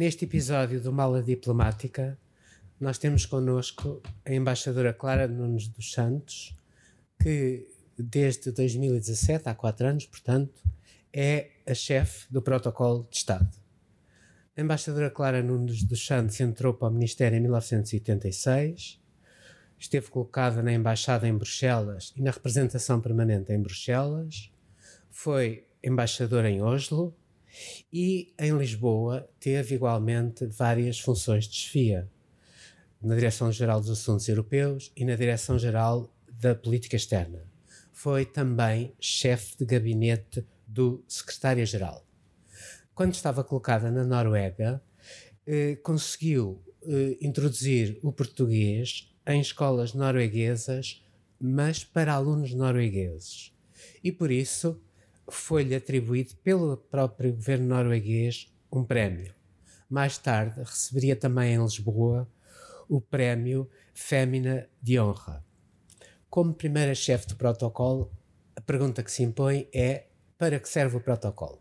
Neste episódio do Mala Diplomática, nós temos connosco a embaixadora Clara Nunes dos Santos, que desde 2017, há quatro anos, portanto, é a chefe do Protocolo de Estado. A embaixadora Clara Nunes dos Santos entrou para o Ministério em 1986, esteve colocada na embaixada em Bruxelas e na representação permanente em Bruxelas, foi embaixadora em Oslo, e em Lisboa teve igualmente várias funções de chefia, na Direção-Geral dos Assuntos Europeus e na Direção-Geral da Política Externa. Foi também chefe de gabinete do Secretário-Geral. Quando estava colocada na Noruega, eh, conseguiu eh, introduzir o português em escolas norueguesas, mas para alunos noruegueses. E por isso foi-lhe atribuído pelo próprio governo norueguês um prémio. Mais tarde receberia também em Lisboa o prémio Fémina de Honra. Como primeira chefe do protocolo, a pergunta que se impõe é: para que serve o protocolo?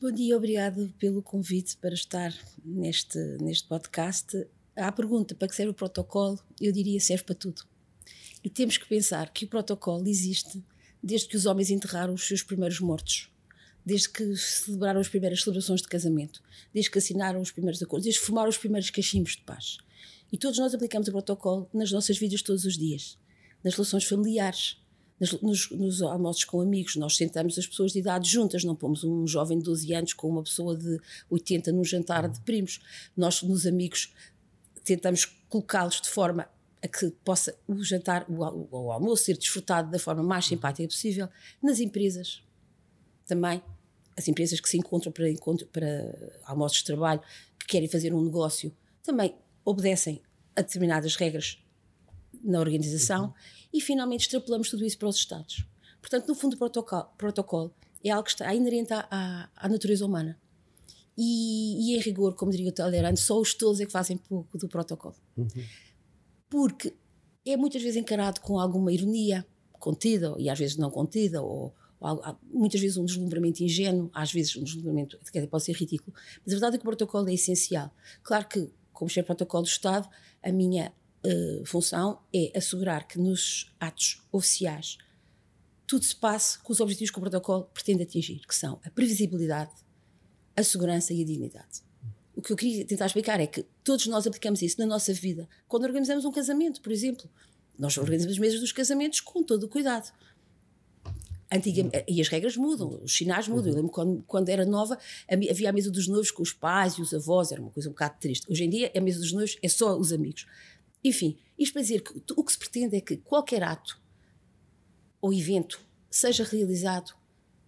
Bom dia, obrigado pelo convite para estar neste, neste podcast. À pergunta para que serve o protocolo, eu diria serve para tudo. E temos que pensar que o protocolo existe desde que os homens enterraram os seus primeiros mortos, desde que celebraram as primeiras celebrações de casamento, desde que assinaram os primeiros acordos, desde que formaram os primeiros cachimbos de paz. E todos nós aplicamos o protocolo nas nossas vidas todos os dias, nas relações familiares, nas, nos, nos almoços com amigos. Nós sentamos as pessoas de idade juntas, não pomos um jovem de 12 anos com uma pessoa de 80 num jantar de primos. Nós, nos amigos, tentamos colocá-los de forma a que possa o jantar, o, o, almoço ser desfrutado da forma mais simpática possível. Nas empresas, também, as empresas que se encontram para, encontro, para almoços de trabalho, que querem fazer um negócio, também obedecem a determinadas regras na organização uhum. e finalmente extrapolamos tudo isso para os Estados. Portanto, no fundo, o protocolo, protocolo é algo que está inerente à, à, à natureza humana. E, e, em rigor, como diria o Talleyrand, só os tolos é que fazem pouco do protocolo. Uhum porque é muitas vezes encarado com alguma ironia, contida e às vezes não contida, ou, ou muitas vezes um deslumbramento ingênuo, às vezes um deslumbramento que pode ser ridículo, mas a verdade é que o protocolo é essencial. Claro que, como chefe de protocolo do Estado, a minha uh, função é assegurar que nos atos oficiais tudo se passe com os objetivos que o protocolo pretende atingir, que são a previsibilidade, a segurança e a dignidade o que eu queria tentar explicar é que todos nós aplicamos isso na nossa vida. Quando organizamos um casamento, por exemplo, nós organizamos mesas dos casamentos com todo o cuidado. Antigamente, e as regras mudam, os sinais mudam. Eu lembro quando, quando era nova, havia a mesa dos noivos com os pais e os avós, era uma coisa um bocado triste. Hoje em dia, a mesa dos noivos é só os amigos. Enfim, isto para dizer que o que se pretende é que qualquer ato ou evento seja realizado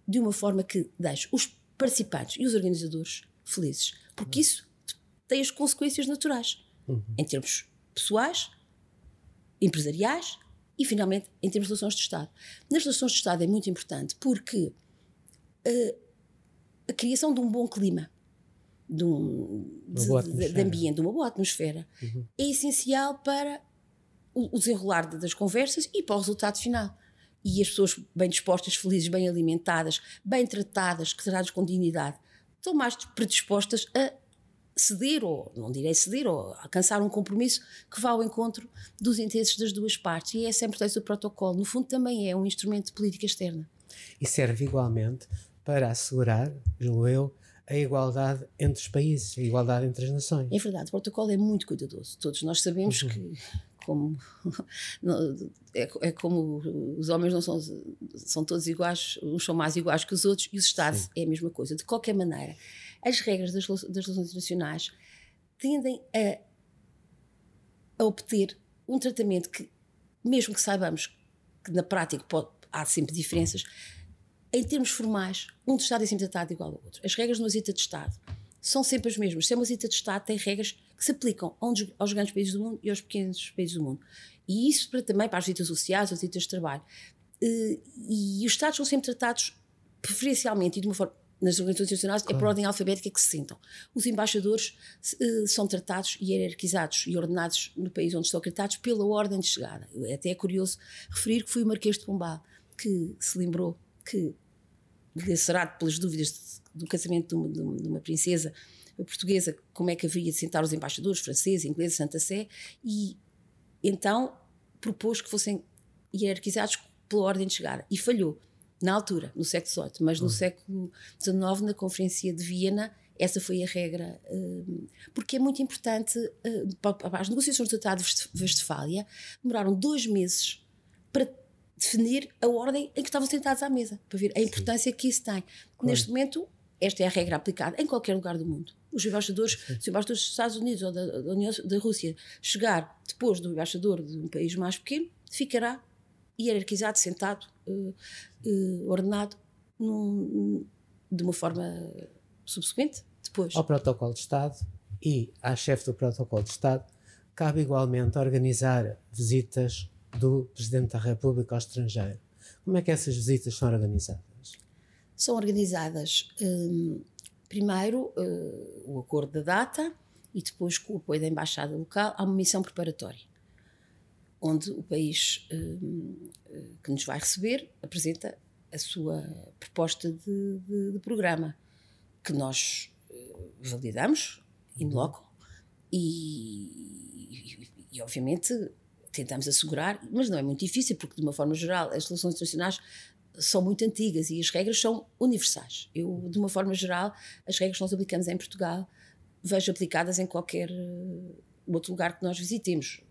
de uma forma que deixe os participantes e os organizadores felizes porque isso tem as consequências naturais, uhum. em termos pessoais, empresariais e, finalmente, em termos de relações de Estado. Nas relações de Estado é muito importante porque uh, a criação de um bom clima, de um de, de, ambiente, de uma boa atmosfera, uhum. é essencial para o, o desenrolar das conversas e para o resultado final e as pessoas bem dispostas, felizes, bem alimentadas, bem tratadas, que tratadas com dignidade, estão mais predispostas a ceder, ou não direi ceder, ou alcançar um compromisso que vá ao encontro dos interesses das duas partes. E essa é a importância do protocolo. No fundo, também é um instrumento de política externa. E serve igualmente para assegurar, julgo eu, a igualdade entre os países, a igualdade entre as nações. É verdade, o protocolo é muito cuidadoso. Todos nós sabemos uhum. que como é, é, como os homens não são são todos iguais uns são mais iguais que os outros e os estados Sim. é a mesma coisa. De qualquer maneira as regras das, das relações internacionais tendem a, a obter um tratamento que mesmo que saibamos que na prática pode, há sempre diferenças em termos formais um Estado é sempre tratado igual ao outro. As regras no exita de Estado são sempre as mesmas. Se é uma visita de Estado, tem regras que se aplicam aos grandes países do mundo e aos pequenos países do mundo. E isso para, também para as visitas sociais, as visitas de trabalho. Eh, e os Estados são sempre tratados preferencialmente e de uma forma nas organizações internacionais claro. é por ordem alfabética que se sentam. Os embaixadores uh, são tratados e hierarquizados e ordenados no país onde estão acreditados pela ordem de chegada. Até é curioso referir que foi o Marquês de Pombal que se lembrou que, lacerado pelas dúvidas do casamento de uma, de uma, princesa portuguesa, como é que haveria de sentar os embaixadores franceses, ingleses, Santa Sé, e então propôs que fossem hierarquizados pela ordem de chegada. E falhou na altura, no século XVIII, mas no hum. século XIX, na Conferência de Viena, essa foi a regra, hum, porque é muito importante. Hum, as negociações do Tratado de Westfália demoraram dois meses para definir a ordem em que estavam sentados à mesa, para ver a importância Sim. que isso tem. Claro. Neste momento, esta é a regra aplicada em qualquer lugar do mundo. Os embaixadores, se o embaixador dos Estados Unidos ou da, da, União, da Rússia chegar depois do embaixador de um país mais pequeno, ficará hierarquizado, sentado, uh, uh, ordenado num, de uma forma subsequente, depois. Ao protocolo de Estado e à chefe do protocolo de Estado cabe igualmente organizar visitas do Presidente da República ao estrangeiro. Como é que essas visitas são organizadas? São organizadas, um, primeiro, uh, o acordo da data e depois, com o apoio da Embaixada Local, há uma missão preparatória onde o país uh, que nos vai receber apresenta a sua proposta de, de, de programa, que nós uh, validamos in loco e, e, e, obviamente, tentamos assegurar, mas não é muito difícil, porque, de uma forma geral, as relações internacionais são muito antigas e as regras são universais. Eu, de uma forma geral, as regras que nós aplicamos em Portugal vejo aplicadas em qualquer outro lugar que nós visitemos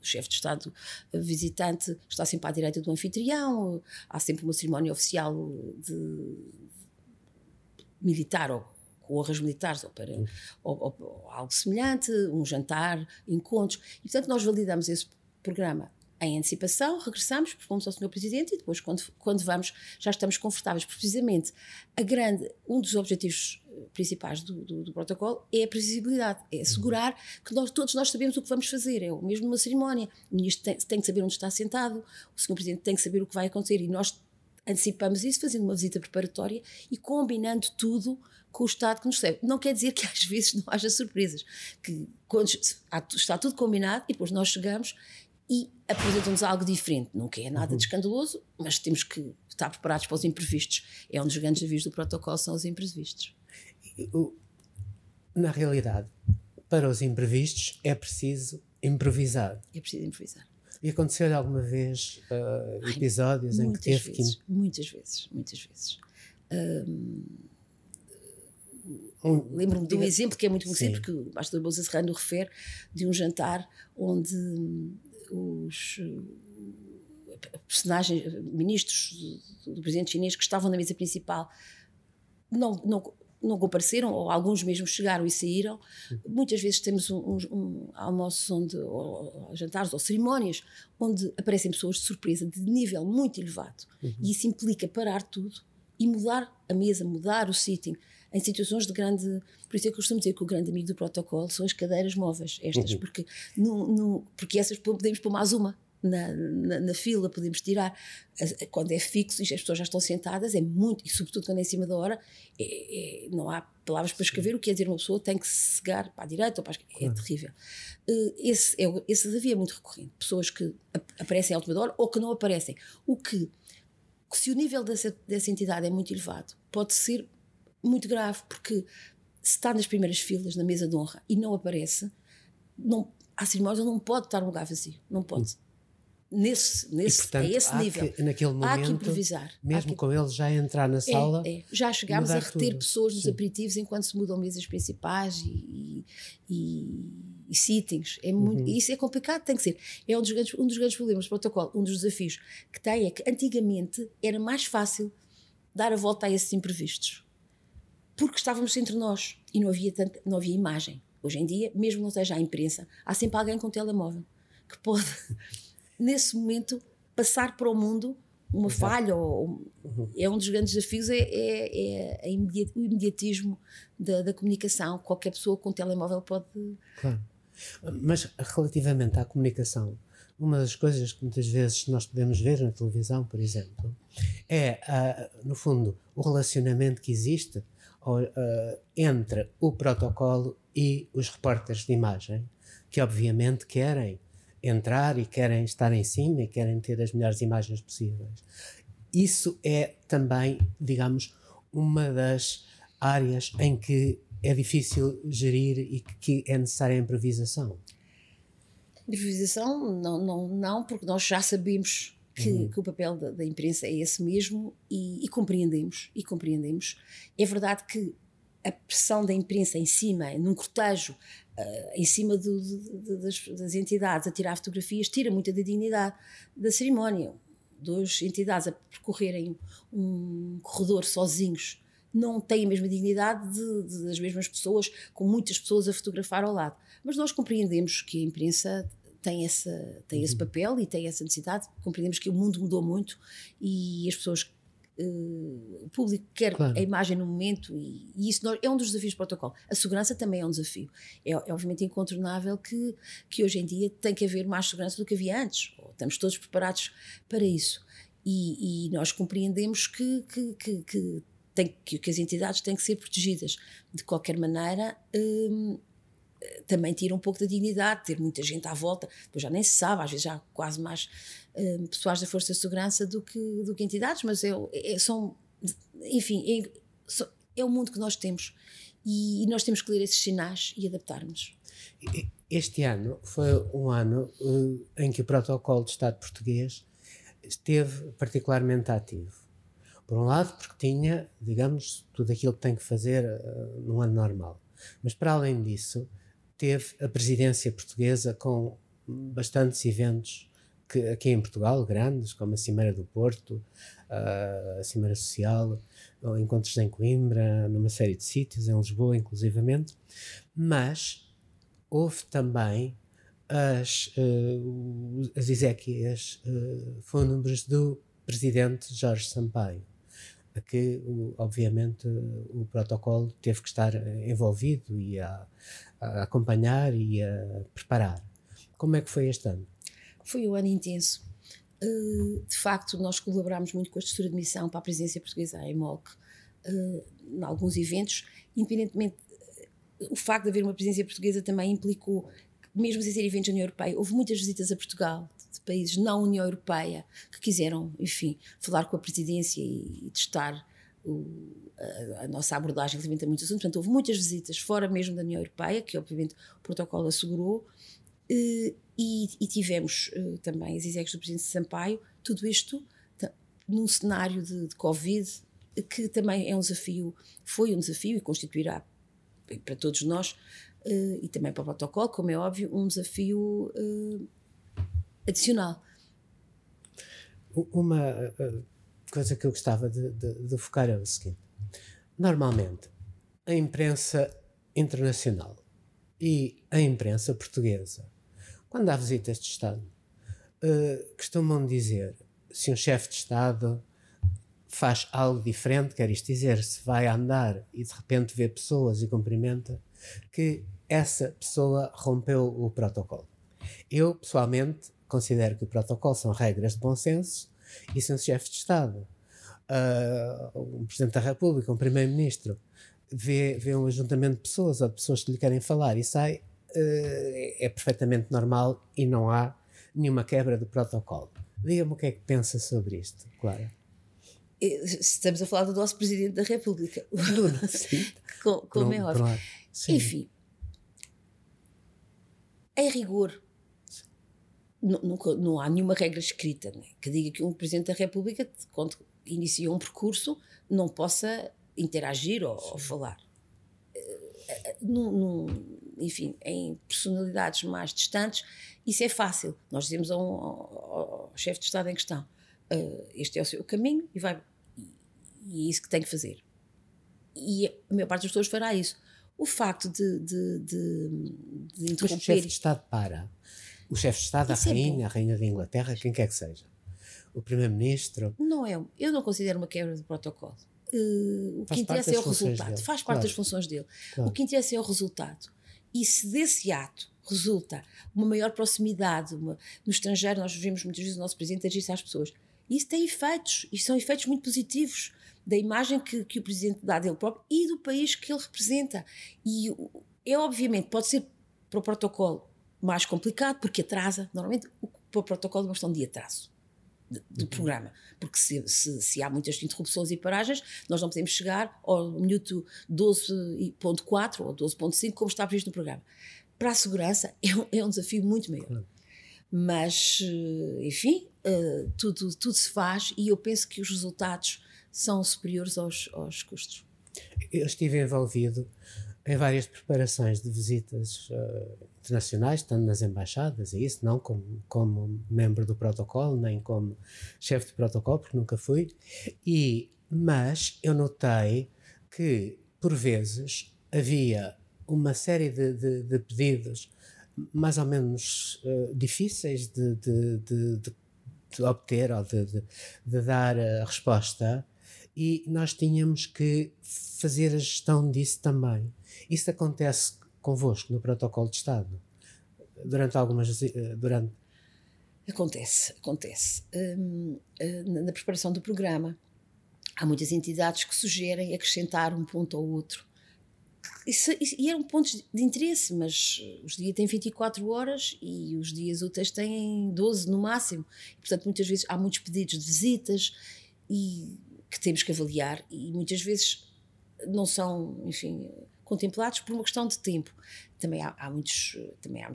o chefe de Estado visitante está sempre à direita do anfitrião, há sempre uma cerimónia oficial de militar ou com honras militares ou, para, ou, ou, algo semelhante, um jantar, encontros. E, portanto, nós validamos esse programa em antecipação, regressamos, propomos ao Sr. Presidente e depois, quando, quando vamos, já estamos confortáveis. Precisamente, a grande, um dos objetivos eh, principais do, do, do, protocolo é a previsibilidade, é assegurar que nós, todos nós sabemos o que vamos fazer, é o mesmo numa cerimónia. O Ministro tem, tem que saber onde está sentado, o Sr. Presidente tem que saber o que vai acontecer e nós antecipamos isso fazendo uma visita preparatória e combinando tudo com o Estado que nos recebe. Não quer dizer que às vezes não haja surpresas, que quando está tudo combinado e depois nós chegamos e apresentam-nos algo diferente. Nunca é nada uhum. de escandaloso, mas temos que estar preparados para os imprevistos. É um dos grandes desafios do protocolo, são os imprevistos. Na realidade, para os imprevistos é preciso improvisar. É preciso improvisar. E aconteceu alguma vez uh, episódios Ai, em que teve vezes, que. Muitas vezes, muitas vezes. Um, um, Lembro-me de um exemplo que é muito conhecido, porque o pastor Bolsa Serrano refere de um jantar onde os eh, personagens, ministros do presidente chinês que estavam na mesa principal não, não, não compareceram, ou alguns mesmo chegaram e saíram. Muitas vezes temos um, um, um almoços onde, ou, jantares ou cerimónias onde aparecem pessoas de surpresa de nível muito elevado. Uhum. E isso implica parar tudo e mudar a mesa, mudar o sitting em situações de grande. Por isso é que eu costumo dizer que o grande amigo do protocolo são as cadeiras móveis, estas, uhum. porque, no, no, porque essas podemos pôr mais uma. Na, na, na, fila, podemos tirar. Quando é fixo e as pessoas já estão sentadas, é muito, e sobretudo quando é em cima da hora, é, é, não há palavras para escrever. O que quer dizer uma pessoa tem que se cegar para a direita ou para a esquerda. É claro. terrível. Eh, esse, é, esse desafio é muito recorrente. Pessoas que aparecem à última hora ou que não aparecem. O que, se o nível dessa, dessa entidade é muito elevado, pode ser muito grave, porque se está nas primeiras filas, na mesa de honra, e não aparece, não, a cerimónia não pode estar um lugar vazio, não pode. Nesse, nesse, portanto, a esse nível. Que, naquele momento, há que improvisar. Mesmo que... com ele já entrar na sala. É, é. Já chegámos a reter tudo. pessoas nos Sim. aperitivos enquanto se mudam mesas principais e, e, e sittings. É muito, uhum. Isso é complicado, tem que ser. É um dos, grandes, um dos grandes problemas do protocolo, um dos desafios que tem é que antigamente era mais fácil dar a volta a esses imprevistos porque estávamos entre nós e não havia, não havia imagem. Hoje em dia, mesmo não seja a imprensa, há sempre alguém com telemóvel que pode, nesse momento, passar para o mundo uma Exato. falha. Ou, uhum. É um dos grandes desafios é, é, é imediat, o imediatismo da, da, comunicação. Qualquer pessoa com um telemóvel pode. Claro. Mas relativamente à comunicação, uma das coisas que muitas vezes nós podemos ver na televisão, por exemplo, é, uh, no fundo, o relacionamento que existe entre o protocolo e os repórteres de imagem, que obviamente querem entrar e querem estar em cima e querem ter as melhores imagens possíveis. Isso é também, digamos, uma das áreas em que é difícil gerir e que é necessária a improvisação. Improvisação, não, não, não, porque nós já sabemos que, uhum. que o papel da, da, imprensa é esse mesmo e, e, compreendemos, e compreendemos. É verdade que a pressão da imprensa em cima, num cortejo, uh, em cima do, do, das, das, entidades, a tirar fotografias, tira muita da dignidade da cerimónia. Duas entidades a percorrerem um corredor sozinhos não têm a mesma dignidade de, de, das mesmas pessoas, com muitas pessoas a fotografar ao lado. Mas nós compreendemos que a imprensa tem, essa, tem esse uhum. papel e tem essa necessidade. Compreendemos que o mundo mudou muito e as pessoas Uh, o público quer claro. a imagem no momento e, e isso é um dos desafios do protocolo. A segurança também é um desafio. É, é, obviamente incontornável que, que hoje em dia tem que haver mais segurança do que havia antes. Estamos todos preparados para isso. E, e nós compreendemos que, que, que, que, tem, que, as entidades têm que ser protegidas. De qualquer maneira, hum, também tira um pouco da dignidade, ter muita gente à volta, depois já nem se sabe, às vezes já há quase mais uh, pessoas da Força de Segurança do que, do que entidades, mas é, é são, enfim, é, é, o mundo que nós temos e, e nós temos que ler esses sinais e adaptarmos. Este ano foi um ano uh, em que o protocolo de Estado português esteve particularmente ativo. Por um lado, porque tinha, digamos, tudo aquilo que tem que fazer uh, num ano normal. Mas, para além disso, teve a presidência portuguesa com bastantes eventos que, aqui em Portugal, grandes, como a Cimeira do Porto, a Cimeira Social, encontros em Coimbra, numa série de sítios, em Lisboa, inclusivamente, mas houve também as, uh, as exéquias uh, fúnebres do presidente Jorge Sampaio que, obviamente, o protocolo teve que estar envolvido e a, a acompanhar e a preparar. Como é que foi este ano? Foi um ano intenso. Uh, de facto, nós colaborámos muito com a estrutura de missão para a presidência portuguesa, a EMOC, uh, em alguns eventos, independentemente. O facto de haver uma presidência portuguesa também implicou, mesmo sem ser eventos da União Europeia, houve muitas visitas a Portugal, de países não União Europeia que quiseram, enfim, falar com a presidência e, e testar o, a, a, nossa abordagem relativamente a muitos assuntos. Portanto, houve muitas visitas fora mesmo da União Europeia, que obviamente o protocolo assegurou, eh, e, e, tivemos eh, também as executivas do Presidente Sampaio, tudo isto num cenário de, de Covid, que também é um desafio, foi um desafio e constituirá para todos nós, eh, e também para o protocolo, como é óbvio, um desafio adicional. Uma coisa que eu gostava de, de, de focar é o seguinte: normalmente, a imprensa internacional e a imprensa portuguesa, quando há visitas de Estado, uh, costumam dizer se um chefe de Estado faz algo diferente, quer isto dizer, se vai andar e de repente vê pessoas e cumprimenta, que essa pessoa rompeu o protocolo. Eu, pessoalmente, considero que o protocolo são regras de bom senso e se um chefe de Estado, uh, um Presidente da República, um Primeiro-Ministro, vê, vê um ajuntamento de pessoas ou de pessoas que lhe querem falar e sai, uh, é, perfeitamente normal e não há nenhuma quebra do protocolo. Diga-me o que é que pensa sobre isto, Clara. Estamos a falar do nosso Presidente da República. como, como é óbvio. Enfim, em rigor, não, não, há nenhuma regra escrita né, que diga que um Presidente da República, quando inicia um percurso, não possa interagir ou, ou falar. Eh, num, num, enfim, em personalidades mais distantes, isso é fácil. Nós dizemos ao, ao, ao chefe de Estado em questão: uh, este é o seu caminho e, vai, e, é isso que tem que fazer. E a maior parte das pessoas fará isso. O facto de, de, de, de interromper. Mas o chefe de Estado para o chefe de Estado, a é rainha, a rainha da Inglaterra, quem quer que seja. o primeiro-ministro. Não é, eu não considero uma quebra de protocolo. Uh, o Faz que interessa é o resultado. Dele. Faz parte claro. das funções dele. Claro. O que interessa é o resultado. E se desse ato resulta uma maior proximidade, uma, no estrangeiro nós vimos muitas vezes o nosso presidente agir às pessoas. Isso tem efeitos, e são efeitos muito positivos da imagem que, que o presidente dá dele próprio e do país que ele representa. E é obviamente, pode ser para o protocolo mais complicado, porque atrasa, normalmente o, para o protocolo é uma questão de atraso do uhum. programa, porque se, se, se, há muitas interrupções e paragens, nós não podemos chegar ao minuto 12.4 ou 12.5 como está previsto no programa. Para a segurança é um, é um desafio muito maior. Mas, eh, enfim, uh, tudo, tudo se faz e eu penso que os resultados são superiores aos, aos custos. Eu estive envolvido em várias preparações de visitas uh, internacionais, tanto nas embaixadas, e isso, não como, como membro do protocolo, nem como chefe de protocolo, porque nunca fui, e, mas eu notei que, por vezes, havia uma série de, de, de pedidos mais ou menos uh, difíceis de, de, obter ou de, dar a resposta, e nós tínhamos que fazer a gestão disso também. Isso acontece convosco no protocolo de Estado? Durante algumas. Eh, durante... Acontece, acontece. Hum, eh, na preparação do programa, há muitas entidades que sugerem acrescentar um ponto ou outro. Isso, isso, e eram pontos de interesse, mas os dias têm 24 horas e os dias úteis têm 12 no máximo. E, portanto, muitas vezes há muitos pedidos de visitas e que temos que avaliar e muitas vezes não são, enfim, contemplados por uma questão de tempo. Também há, há muitos, também há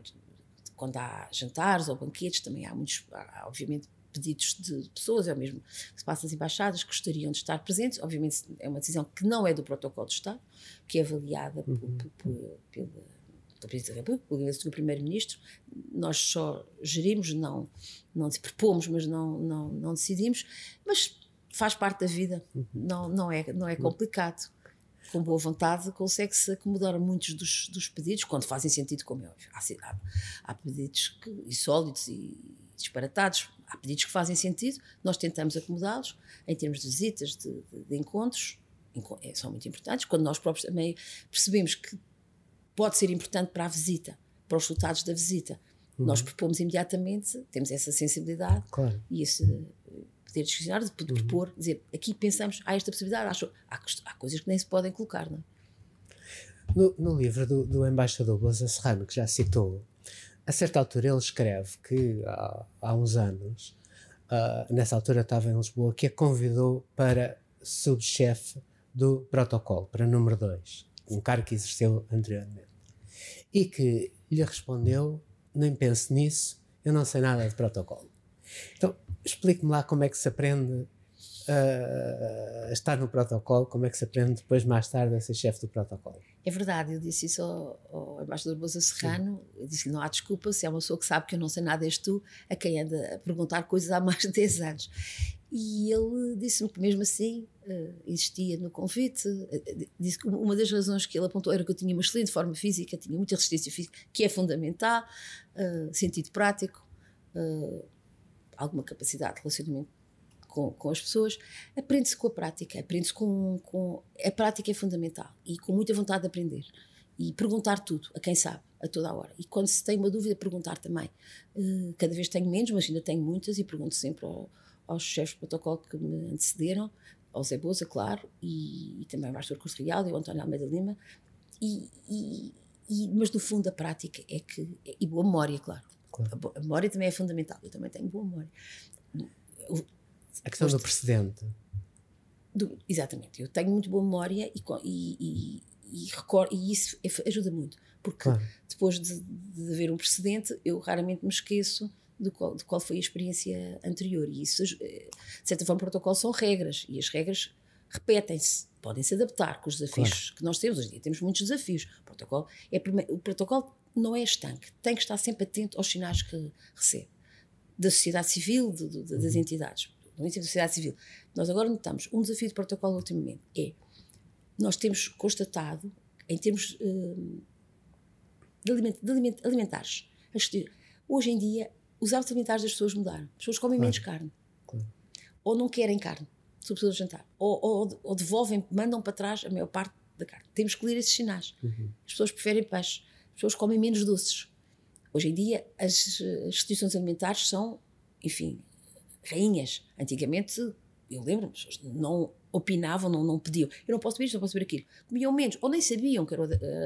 quando há jantares ou banquetes, também há muitos, há, obviamente, pedidos de pessoas, é o mesmo que se passa nas embaixadas, que gostariam de estar presentes. Obviamente, é uma decisão que não é do protocolo de Estado, que é avaliada uhum. por, por, pela, pela Presidente da República, pelo Primeiro-Ministro. Nós só gerimos, não, não propomos, mas não, não, não decidimos. Mas faz parte da vida, uhum. não, não, é, não é complicado com boa vontade, consegue-se acomodar muitos dos, dos, pedidos, quando fazem sentido, como é óbvio. Há, há, há pedidos que, insólitos e disparatados, há pedidos que fazem sentido, nós tentamos acomodá-los em termos de visitas, de, de, de encontros, é, são muito importantes. Quando nós próprios também percebemos que pode ser importante para a visita, para os resultados da visita, uhum. nós propomos imediatamente, temos essa sensibilidade claro. e esse poder discricionário, de uhum. propor, dizer, aqui pensamos, há esta possibilidade, acho, há, há coisas que nem se podem colocar, não é? No, no livro do, do embaixador Boza Serrano, que já citou, a certa altura ele escreve que há, há uns anos, uh, nessa altura estava em Lisboa, que a convidou para subchefe do protocolo, para número 2, um cargo que exerceu anteriormente. E que lhe respondeu: nem pense nisso, eu não sei nada de protocolo. Então, explique-me lá como é que se aprende a estar no protocolo, como é que se aprende depois, mais tarde, a ser chefe do protocolo. É verdade, eu disse isso ao, ao embaixador Boza Serrano, disse-lhe, não há desculpa, se é uma pessoa que sabe que eu não sei nada, és tu, a quem anda a perguntar coisas há mais de 10 anos. E ele disse-me que mesmo assim uh, existia no convite, uh, disse que uma das razões que ele apontou era que eu tinha uma excelente forma física, tinha muita resistência física, que é fundamental, sentido prático, alguma capacidade de relacionamento com, com as pessoas, aprende-se com a prática, aprende-se com, com. A prática é fundamental e com muita vontade de aprender. E perguntar tudo, a quem sabe, a toda a hora. E quando se tem uma dúvida, perguntar também. Uh, cada vez tenho menos, mas ainda tenho muitas e pergunto sempre ao, aos chefes de protocolo que me antecederam, ao Zé Boza, claro, e, e também ao Pastor Curso Real e ao António Almeida Lima. E, e, e, mas no fundo a prática é que. E boa memória, claro. Claro. A memória também é fundamental. Eu também tenho boa memória. A questão do precedente. Do, exatamente. Eu tenho muito boa memória e, e, e, e, e isso é, ajuda muito. Porque claro. depois de, de haver um precedente, eu raramente me esqueço de qual, de qual foi a experiência anterior. E isso, eh, de certa forma, o protocolo são regras. E as regras repetem-se, podem se adaptar com os desafios claro. que nós temos. Hoje em dia temos muitos desafios. O protocolo, é, o protocolo não é estanque, tem que estar sempre atento aos sinais que recebe. Da sociedade civil, de, de, das uhum. entidades, do da sociedade civil. Nós agora notamos um desafio de protocolo ultimamente é nós temos constatado, em termos uh, de, aliment, de aliment, alimentares, hoje em dia os hábitos alimentares das pessoas mudaram. As pessoas comem claro. menos carne. Claro. ou não querem carne, sobretudo ao jantar, ou, ou, ou, devolvem, mandam para trás a maior parte da carne. Temos que ler esses sinais. Uhum. As pessoas preferem peixe, as pessoas comem menos doces. Hoje em dia, as instituições alimentares são, enfim, rainhas. Antigamente, eu lembro-me, as pessoas não opinavam, não, não pediam. Eu não posso ver isto, não posso ver aquilo. Comiam menos, ou nem sabiam que era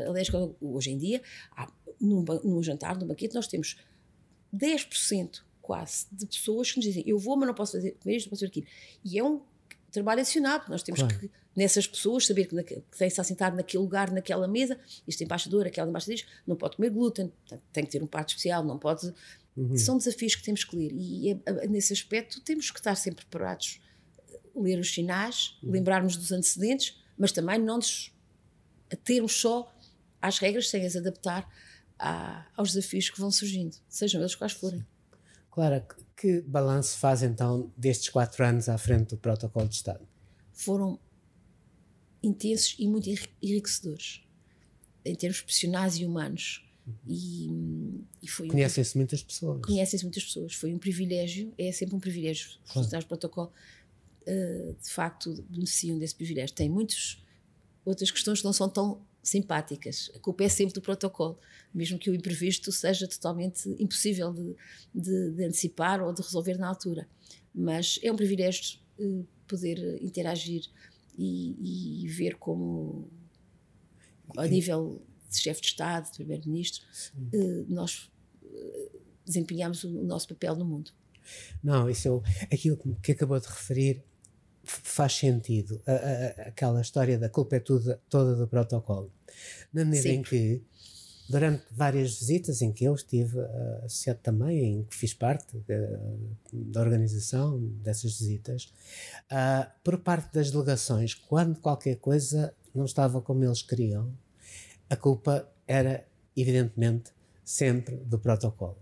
alérgico. Hoje em dia, há, num, num jantar, num banquete, nós temos 10% quase de pessoas que nos dizem eu vou, mas não posso fazer, comer isto, não posso fazer aquilo. E é um trabalho adicionado. Nós temos claro. que, nessas pessoas, saber que, que tem estar sentado naquele lugar, naquela mesa, este embaixador, aquela embaixadora não pode comer glúten, tem que ter um prato especial, não pode. Uhum. São desafios que temos que ler. E é, é, nesse aspecto temos que estar sempre preparados, ler os sinais, uhum. lembrarmos dos antecedentes, mas também não nos termos só às regras sem as adaptar à, aos desafios que vão surgindo, sejam eles quais forem. Clara, que balanço faz então destes quatro anos à frente do Protocolo de Estado? Foram intensos e muito enriquecedores, em termos profissionais e humanos. E, e foi Conhecem-se um, muitas pessoas. Conhecem-se muitas pessoas. Foi um privilégio, é sempre um privilégio. Os funcionários do protocolo, uh, de facto, beneficiam desse privilégio. Tem muitas outras questões que não são tão simpáticas. A culpa é sempre do protocolo, mesmo que o imprevisto seja totalmente impossível de, de, de antecipar ou de resolver na altura. Mas é um privilégio uh, poder interagir e, e, ver como, a nível de chefe de Estado, de Primeiro-Ministro, uh, nós uh, desempenhamos o, o nosso papel no mundo. Não, isso é aquilo que acabou de referir faz sentido a, a, aquela história da culpa é tudo, toda do protocolo. Na medida em que, durante várias visitas em que eu estive uh, associado também, em que fiz parte uh, da organização dessas visitas, uh, por parte das delegações, quando qualquer coisa não estava como eles queriam, a culpa era, evidentemente, sempre do protocolo.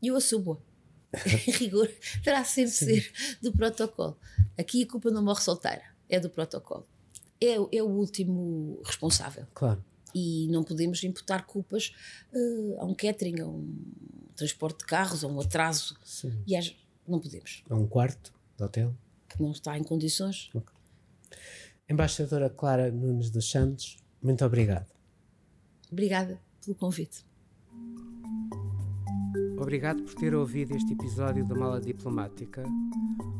E eu assumo rigor, terá sempre de ser do protocolo. Aqui a culpa não morre solteira, é do protocolo. É, é o último responsável. Claro. E não podemos imputar culpas uh, a um catering, a um transporte de carros, a um atraso. Sim. E às, não podemos. A um quarto de hotel. Que não está em condições. Okay. Embaixadora Clara Nunes dos Santos, muito obrigado. Obrigada pelo convite. Obrigado por ter ouvido este episódio da Mala Diplomática,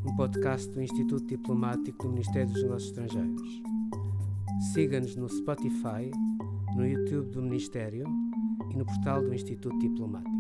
um podcast do Instituto Diplomático do Ministério dos Negócios Estrangeiros. Siga-nos no Spotify, no YouTube do Ministério e no portal do Instituto Diplomático.